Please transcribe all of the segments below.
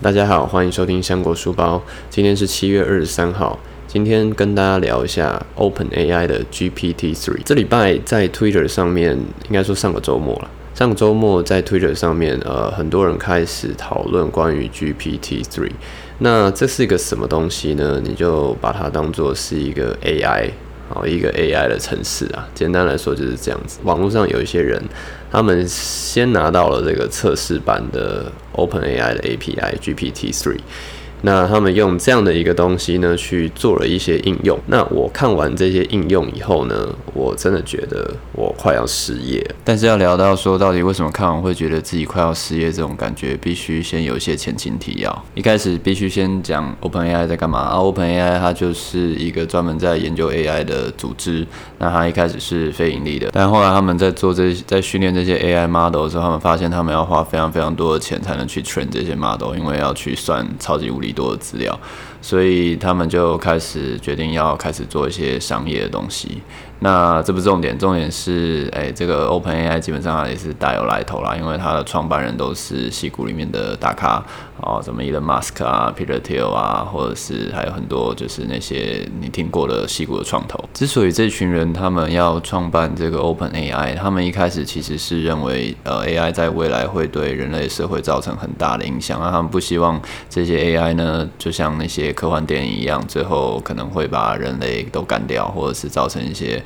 大家好，欢迎收听香果书包。今天是七月二十三号，今天跟大家聊一下 OpenAI 的 GPT-3。这礼拜在 Twitter 上面，应该说上个周末了。上个周末在 Twitter 上面，呃，很多人开始讨论关于 GPT-3。那这是一个什么东西呢？你就把它当做是一个 AI。好，一个 AI 的城市啊，简单来说就是这样子。网络上有一些人，他们先拿到了这个测试版的 OpenAI 的 API GPT-3。那他们用这样的一个东西呢，去做了一些应用。那我看完这些应用以后呢，我真的觉得我快要失业。但是要聊到说，到底为什么看完会觉得自己快要失业这种感觉，必须先有一些前情提要。一开始必须先讲 OpenAI 在干嘛啊？OpenAI 它就是一个专门在研究 AI 的组织。那它一开始是非盈利的，但后来他们在做这在训练这些 AI model 的时候，他们发现他们要花非常非常多的钱才能去 train 这些 model，因为要去算超级无多的资料，所以他们就开始决定要开始做一些商业的东西。那这不重点，重点是，哎、这个 OpenAI 基本上也是大有来头啦，因为它的创办人都是矽谷里面的大咖，哦，什么 Elon Musk 啊，Peter Thiel 啊，或者是还有很多就是那些你听过的矽谷的创投。之所以这群人他们要创办这个 OpenAI，他们一开始其实是认为，呃，AI 在未来会对人类社会造成很大的影响，啊，他们不希望这些 AI 呢，就像那些科幻电影一样，最后可能会把人类都干掉，或者是造成一些。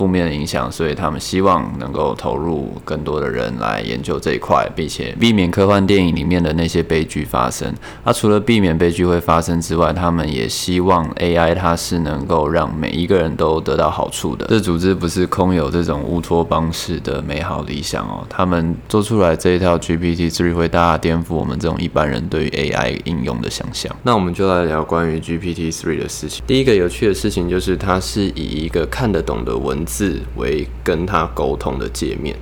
负面的影响，所以他们希望能够投入更多的人来研究这一块，并且避免科幻电影里面的那些悲剧发生。那、啊、除了避免悲剧会发生之外，他们也希望 AI 它是能够让每一个人都得到好处的。这组织不是空有这种乌托邦式的美好理想哦，他们做出来这一套 GPT-3 会大大颠覆我们这种一般人对于 AI 应用的想象。那我们就来聊关于 GPT-3 的事情。第一个有趣的事情就是，它是以一个看得懂的文字为跟他沟通的界面。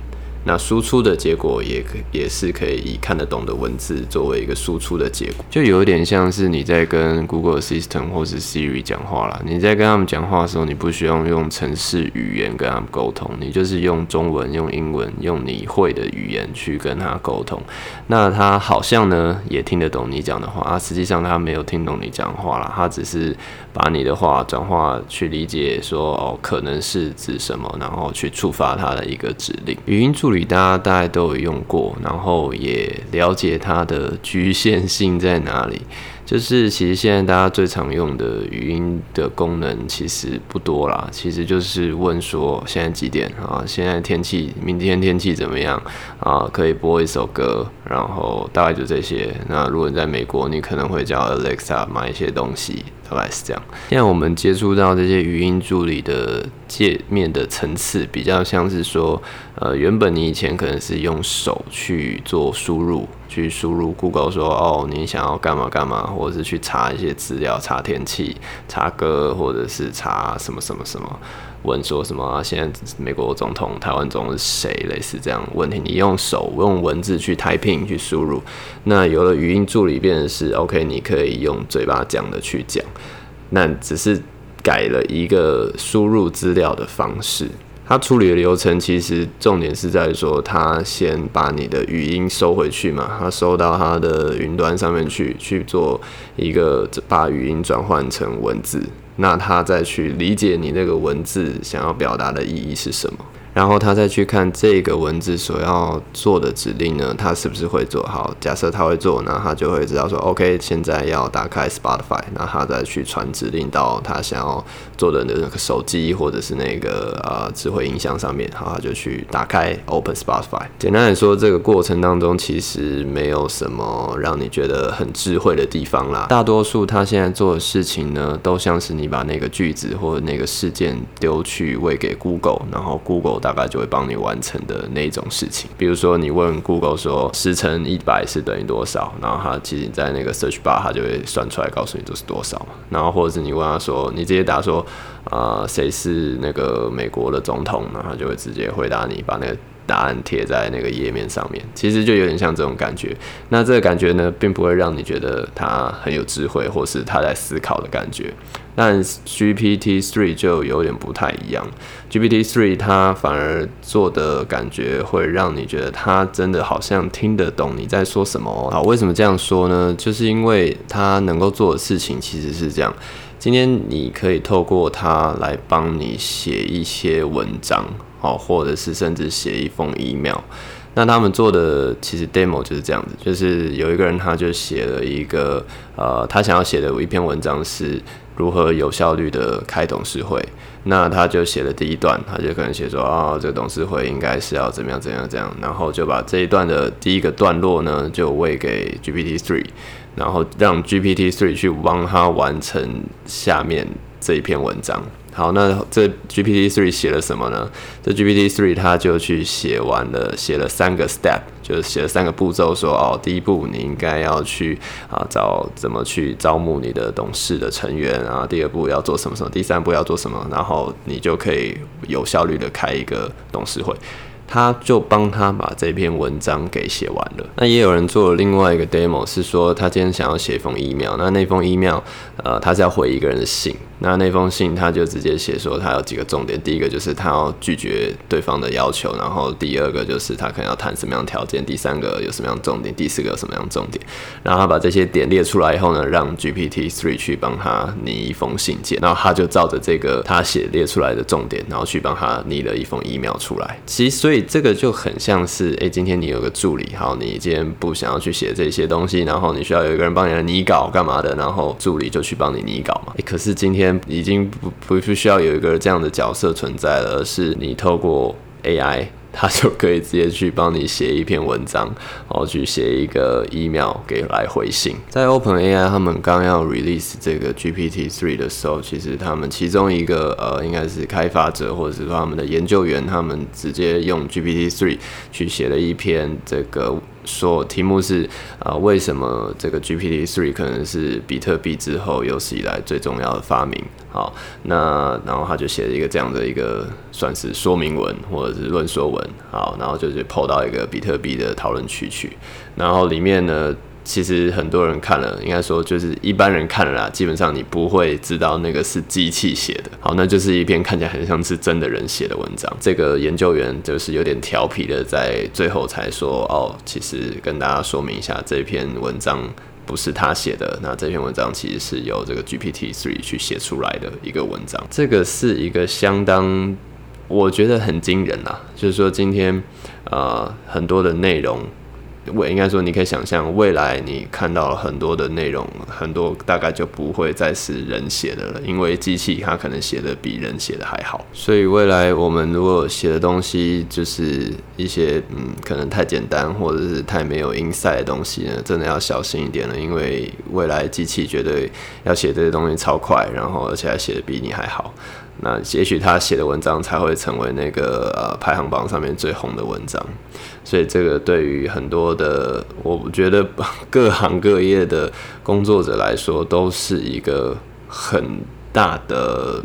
那输出的结果也可也是可以以看得懂的文字作为一个输出的结果，就有点像是你在跟 Google Assistant 或是 Siri 讲话啦。你在跟他们讲话的时候，你不需要用程式语言跟他们沟通，你就是用中文、用英文、用你会的语言去跟他沟通。那他好像呢也听得懂你讲的话啊，实际上他没有听懂你讲话啦，他只是把你的话转化去理解说哦，可能是指什么，然后去触发他的一个指令。语音助理。大家大概都有用过，然后也了解它的局限性在哪里。就是其实现在大家最常用的语音的功能其实不多啦，其实就是问说现在几点啊？现在天气，明天天气怎么样啊？可以播一首歌，然后大概就这些。那如果你在美国，你可能会叫 Alexa 买一些东西。大概是这样。现在我们接触到这些语音助理的界面的层次，比较像是说，呃，原本你以前可能是用手去做输入，去输入 Google 说，哦，你想要干嘛干嘛，或者是去查一些资料，查天气、查歌，或者是查什么什么什么。问说什么啊？现在美国总统、台湾总统是谁？类似这样问题，你用手用文字去 typing 去输入，那有了语音助理，变成是 OK，你可以用嘴巴讲的去讲，那只是改了一个输入资料的方式。它处理的流程其实重点是在说，它先把你的语音收回去嘛，它收到它的云端上面去，去做一个把语音转换成文字。那他再去理解你那个文字想要表达的意义是什么。然后他再去看这个文字所要做的指令呢，他是不是会做好？假设他会做，那他就会知道说，OK，现在要打开 Spotify，那他再去传指令到他想要做的那个手机或者是那个呃智慧音箱上面，然后他就去打开 Open Spotify。简单来说，这个过程当中其实没有什么让你觉得很智慧的地方啦。大多数他现在做的事情呢，都像是你把那个句子或者那个事件丢去喂给 Google，然后 Google。大概就会帮你完成的那种事情，比如说你问 Google 说十乘一百是等于多少，然后它其实在那个 search bar 它就会算出来告诉你这是多少。然后或者是你问他说，你直接答说啊谁是那个美国的总统，然后他就会直接回答你，把那个答案贴在那个页面上面，其实就有点像这种感觉。那这个感觉呢，并不会让你觉得他很有智慧，或是他在思考的感觉。但 GPT-3 就有点不太一样，GPT-3 它反而做的感觉会让你觉得它真的好像听得懂你在说什么。好，为什么这样说呢？就是因为它能够做的事情其实是这样。今天你可以透过它来帮你写一些文章，好，或者是甚至写一封 email。那他们做的其实 demo 就是这样子，就是有一个人他就写了一个呃，他想要写的一篇文章是。如何有效率的开董事会？那他就写了第一段，他就可能写说啊、哦，这个董事会应该是要怎么样怎样怎样，然后就把这一段的第一个段落呢，就喂给 GPT three 然后让 GPT three 去帮他完成下面这一篇文章。好，那这 GPT three 写了什么呢？这 GPT three 它就去写完了，写了三个 step，就是写了三个步骤，说哦，第一步你应该要去啊找怎么去招募你的董事的成员啊，第二步要做什么什么，第三步要做什么，然后你就可以有效率的开一个董事会。他就帮他把这篇文章给写完了。那也有人做了另外一个 demo，是说他今天想要写一封 email，那那封 email，呃，他是要回一个人的信。那那封信他就直接写说他有几个重点，第一个就是他要拒绝对方的要求，然后第二个就是他可能要谈什么样条件，第三个有什么样重点，第四个有什么样重点。然后他把这些点列出来以后呢，让 GPT-3 去帮他拟一封信件，然后他就照着这个他写列出来的重点，然后去帮他拟了一封 email 出来。其实所以。这个就很像是，哎，今天你有个助理，好，你今天不想要去写这些东西，然后你需要有一个人帮你来拟稿干嘛的，然后助理就去帮你拟稿嘛。可是今天已经不不需要有一个这样的角色存在了，而是你透过 AI。他就可以直接去帮你写一篇文章，然后去写一个 email 给来回信。在 OpenAI 他们刚要 release 这个 GPT-3 的时候，其实他们其中一个呃，应该是开发者或者是说他们的研究员，他们直接用 GPT-3 去写了一篇这个。说题目是啊，为什么这个 GPT three 可能是比特币之后有史以来最重要的发明？好，那然后他就写了一个这样的一个算是说明文或者是论说文，好，然后就是 po 到一个比特币的讨论区去，然后里面呢。其实很多人看了，应该说就是一般人看了啦，基本上你不会知道那个是机器写的。好，那就是一篇看起来很像是真的人写的文章。这个研究员就是有点调皮的，在最后才说：“哦，其实跟大家说明一下，这篇文章不是他写的。那这篇文章其实是由这个 GPT three 去写出来的一个文章。这个是一个相当，我觉得很惊人啦。就是说今天呃很多的内容。我应该说，你可以想象，未来你看到了很多的内容，很多大概就不会再是人写的了，因为机器它可能写的比人写的还好。所以未来我们如果写的东西就是一些嗯，可能太简单或者是太没有 insight 的东西呢，真的要小心一点了，因为未来机器绝对要写这些东西超快，然后而且还写的比你还好。那也许他写的文章才会成为那个呃排行榜上面最红的文章，所以这个对于很多的我觉得 各行各业的工作者来说都是一个很大的。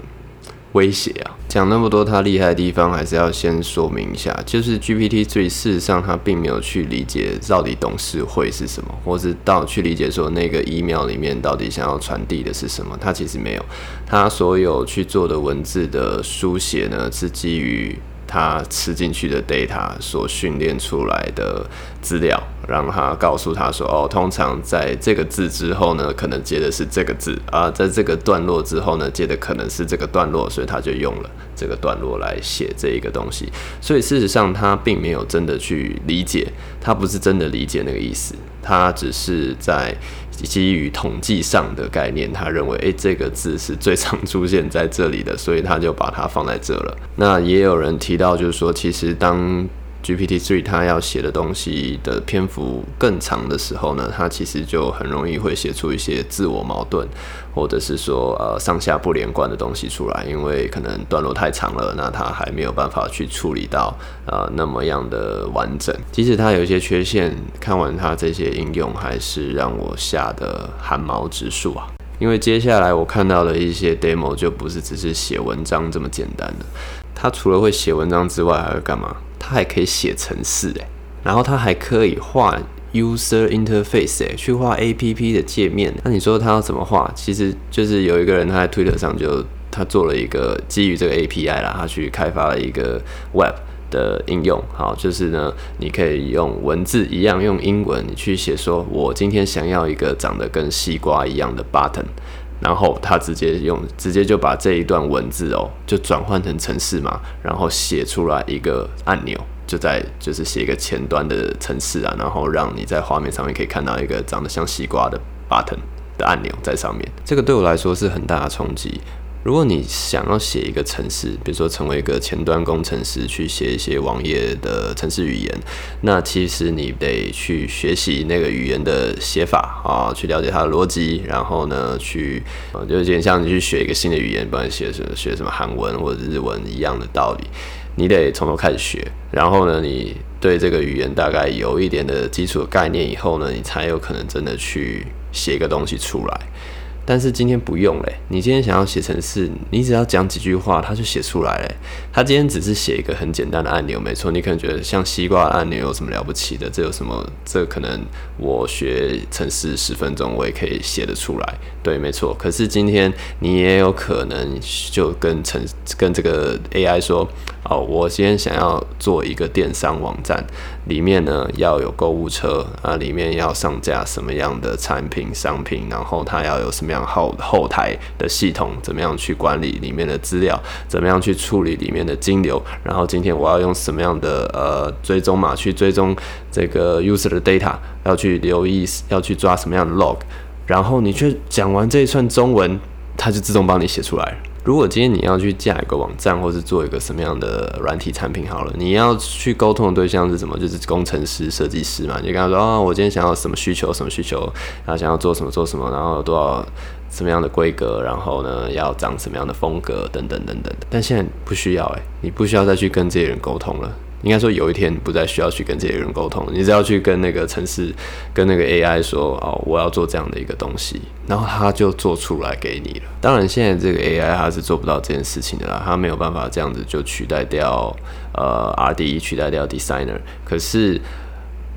威胁啊！讲那么多它厉害的地方，还是要先说明一下，就是 GPT-3 事实上它并没有去理解到底董事会是什么，或是到去理解说那个 email 里面到底想要传递的是什么，它其实没有。它所有去做的文字的书写呢，是基于。他吃进去的 data 所训练出来的资料，让他告诉他说：“哦，通常在这个字之后呢，可能接的是这个字啊，在这个段落之后呢，接的可能是这个段落，所以他就用了这个段落来写这一个东西。所以事实上，他并没有真的去理解，他不是真的理解那个意思，他只是在。”基于统计上的概念，他认为，诶，这个字是最常出现在这里的，所以他就把它放在这了。那也有人提到，就是说，其实当 GPT-3 它要写的东西的篇幅更长的时候呢，它其实就很容易会写出一些自我矛盾，或者是说呃上下不连贯的东西出来，因为可能段落太长了，那它还没有办法去处理到呃那么样的完整。即使它有一些缺陷，看完它这些应用，还是让我吓得汗毛直竖啊！因为接下来我看到的一些 demo 就不是只是写文章这么简单的，它除了会写文章之外，还会干嘛？它还可以写程式诶，然后它还可以画 user interface 诶，去画 APP 的界面。那你说它要怎么画？其实就是有一个人他在 Twitter 上就他做了一个基于这个 API 啦，他去开发了一个 Web 的应用。好，就是呢，你可以用文字一样用英文你去写说，我今天想要一个长得跟西瓜一样的 button。然后他直接用，直接就把这一段文字哦，就转换成程式嘛，然后写出来一个按钮，就在就是写一个前端的程式啊，然后让你在画面上面可以看到一个长得像西瓜的 button 的按钮在上面。这个对我来说是很大的冲击。如果你想要写一个程式，比如说成为一个前端工程师，去写一些网页的程式语言，那其实你得去学习那个语言的写法啊，去了解它的逻辑，然后呢，去就有点像你去学一个新的语言，不管写什么学什么韩文或者日文一样的道理，你得从头开始学。然后呢，你对这个语言大概有一点的基础概念以后呢，你才有可能真的去写一个东西出来。但是今天不用嘞，你今天想要写程式，你只要讲几句话，它就写出来嘞。他今天只是写一个很简单的按钮，没错。你可能觉得像西瓜按钮有什么了不起的？这有什么？这可能我学程式十分钟，我也可以写得出来。对，没错。可是今天你也有可能就跟程跟这个 AI 说。哦，我今天想要做一个电商网站，里面呢要有购物车啊，里面要上架什么样的产品商品，然后它要有什么样后后台的系统，怎么样去管理里面的资料，怎么样去处理里面的金流，然后今天我要用什么样的呃追踪码去追踪这个 user 的 data，要去留意要去抓什么样的 log，然后你去讲完这一串中文，它就自动帮你写出来了。如果今天你要去架一个网站，或是做一个什么样的软体产品，好了，你要去沟通的对象是什么？就是工程师、设计师嘛。你就跟他说啊、哦，我今天想要什么需求，什么需求，然后想要做什么做什么，然后多少什么样的规格，然后呢要长什么样的风格，等等等等。但现在不需要诶，你不需要再去跟这些人沟通了。应该说，有一天不再需要去跟这些人沟通，你只要去跟那个城市、跟那个 AI 说：“哦，我要做这样的一个东西。”然后他就做出来给你了。当然，现在这个 AI 它是做不到这件事情的啦，它没有办法这样子就取代掉呃 RD，取代掉 Designer。可是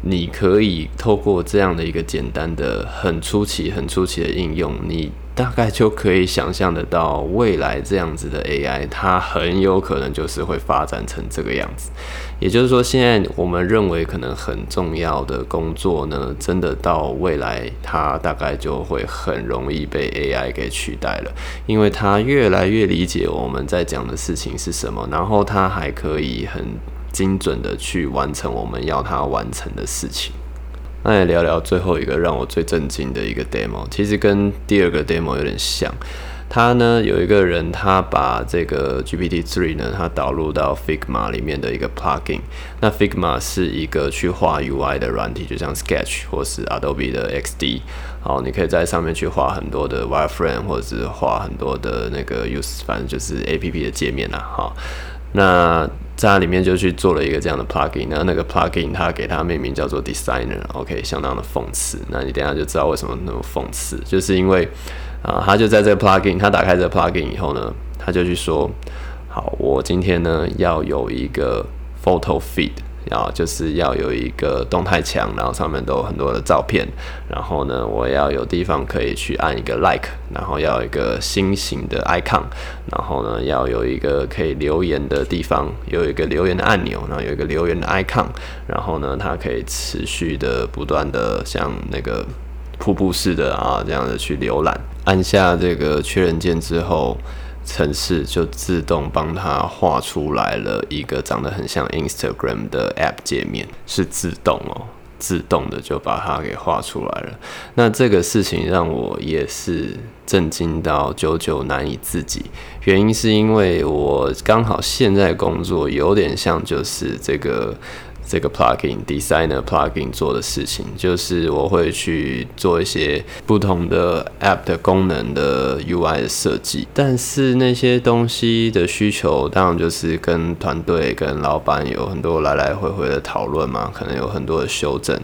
你可以透过这样的一个简单的、很初期、很初期的应用，你。大概就可以想象得到，未来这样子的 AI，它很有可能就是会发展成这个样子。也就是说，现在我们认为可能很重要的工作呢，真的到未来，它大概就会很容易被 AI 给取代了，因为它越来越理解我们在讲的事情是什么，然后它还可以很精准的去完成我们要它完成的事情。那也聊聊最后一个让我最震惊的一个 demo，其实跟第二个 demo 有点像。他呢有一个人，他把这个 GPT-3 呢，他导入到 Figma 里面的一个 plugin。那 Figma 是一个去画 UI 的软体，就像 Sketch 或是 Adobe 的 XD。好，你可以在上面去画很多的 wireframe，或者是画很多的那个 use，反正就是 APP 的界面啦。好，那。在里面就去做了一个这样的 plugin，那那个 plugin 它给它命名叫做 Designer，OK，相当的讽刺。那你等下就知道为什么那么讽刺，就是因为啊，他就在这个 plugin，他打开这个 plugin 以后呢，他就去说，好，我今天呢要有一个 photo feed。然后就是要有一个动态墙，然后上面都有很多的照片。然后呢，我要有地方可以去按一个 like，然后要有一个心形的 icon，然后呢，要有一个可以留言的地方，有一个留言的按钮，然后有一个留言的 icon。然后呢，它可以持续的不断的像那个瀑布式的啊，这样的去浏览。按下这个确认键之后。程式就自动帮他画出来了一个长得很像 Instagram 的 App 界面，是自动哦，自动的就把它给画出来了。那这个事情让我也是震惊到久久难以自己，原因是因为我刚好现在工作有点像就是这个。这个 plugin designer plugin 做的事情，就是我会去做一些不同的 app 的功能的 UI 的设计，但是那些东西的需求，当然就是跟团队、跟老板有很多来来回回的讨论嘛，可能有很多的修正。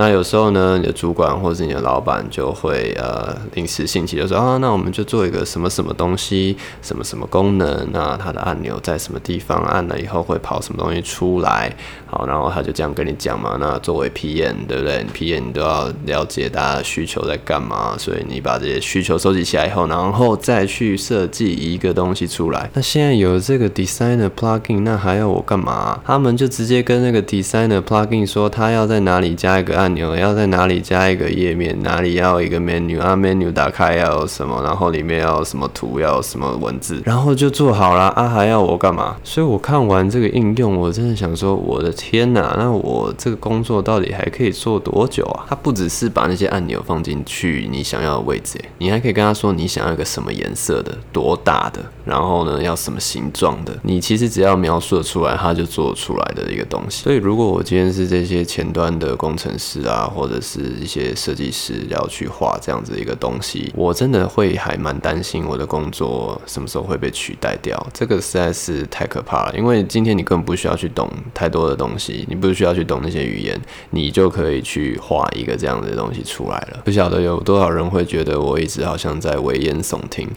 那有时候呢，你的主管或是你的老板就会呃临时兴起，就说啊，那我们就做一个什么什么东西，什么什么功能，那它的按钮在什么地方，按了以后会跑什么东西出来，好，然后他就这样跟你讲嘛。那作为 PM，对不对？PM 你都要了解大家的需求在干嘛，所以你把这些需求收集起来以后，然后再去设计一个东西出来。那现在有这个 Designer Plugin，那还要我干嘛？他们就直接跟那个 Designer Plugin 说，他要在哪里加一个按钮，要在哪里加一个页面，哪里要一个 menu 啊，menu 打开要什么，然后里面要什么图，要什么文字，然后就做好了啊，还要我干嘛？所以我看完这个应用，我真的想说，我的天哪，那我这个工作到底还可以做多久啊？它不只是把那些按钮放进去你想要的位置，你还可以跟他说你想要一个什么颜色的，多大的，然后呢要什么形状的，你其实只要描述的出来，它就做出来的一个东西。所以如果我今天是这些前端的工程师啊，或者是一些设计师要去画这样子一个东西，我真的会还蛮担心我的工作什么时候会被取代掉。这个实在是太可怕了，因为今天你根本不需要去懂太多的东西，你不需要去懂那些语言，你就可以去画一个这样的东西出来了。不晓得有多少人会觉得我一直好像在危言耸听。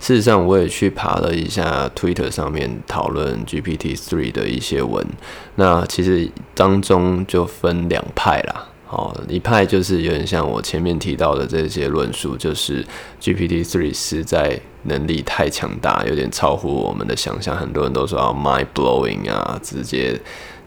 事实上，我也去爬了一下 Twitter 上面讨论 GPT three 的一些文，那其实当中就分两派啦。哦，一派就是有点像我前面提到的这些论述，就是 GPT three 实在能力太强大，有点超乎我们的想象。很多人都说要 mind blowing 啊，直接。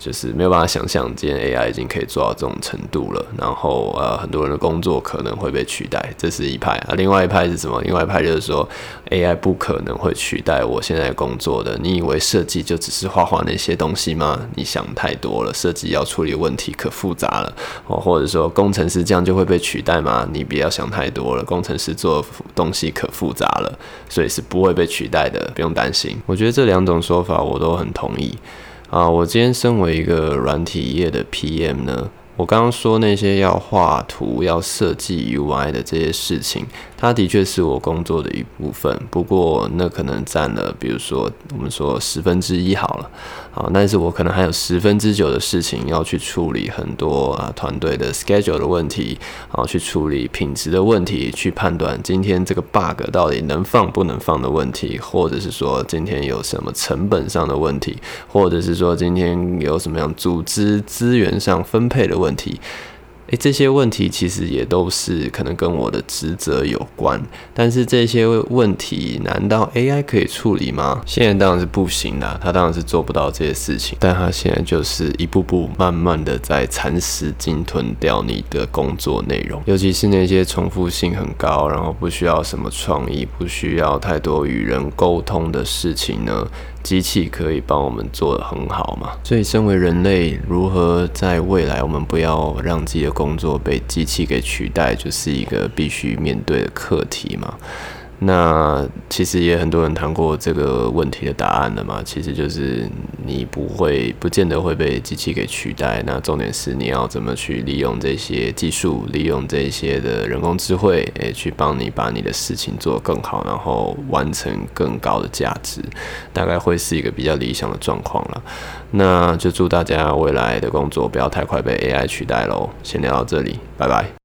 就是没有办法想象，今天 AI 已经可以做到这种程度了。然后呃，很多人的工作可能会被取代，这是一派啊。另外一派是什么？另外一派就是说，AI 不可能会取代我现在工作的。你以为设计就只是画画那些东西吗？你想太多了。设计要处理问题可复杂了哦。或者说，工程师这样就会被取代吗？你不要想太多了。工程师做东西可复杂了，所以是不会被取代的，不用担心。我觉得这两种说法我都很同意。啊，我今天身为一个软体业的 PM 呢，我刚刚说那些要画图、要设计 UI 的这些事情。它的确是我工作的一部分，不过那可能占了，比如说我们说十分之一好了，好，但是我可能还有十分之九的事情要去处理，很多啊团队的 schedule 的问题，然后去处理品质的问题，去判断今天这个 bug 到底能放不能放的问题，或者是说今天有什么成本上的问题，或者是说今天有什么样组织资源上分配的问题。诶，这些问题其实也都是可能跟我的职责有关，但是这些问题难道 AI 可以处理吗？现在当然是不行啦，它当然是做不到这些事情，但它现在就是一步步慢慢的在蚕食、鲸吞掉你的工作内容，尤其是那些重复性很高，然后不需要什么创意、不需要太多与人沟通的事情呢？机器可以帮我们做得很好嘛？所以，身为人类，如何在未来我们不要让自己的工作被机器给取代，就是一个必须面对的课题嘛。那其实也很多人谈过这个问题的答案了嘛，其实就是你不会，不见得会被机器给取代。那重点是你要怎么去利用这些技术，利用这些的人工智慧，诶，去帮你把你的事情做得更好，然后完成更高的价值，大概会是一个比较理想的状况了。那就祝大家未来的工作不要太快被 AI 取代喽。先聊到这里，拜拜。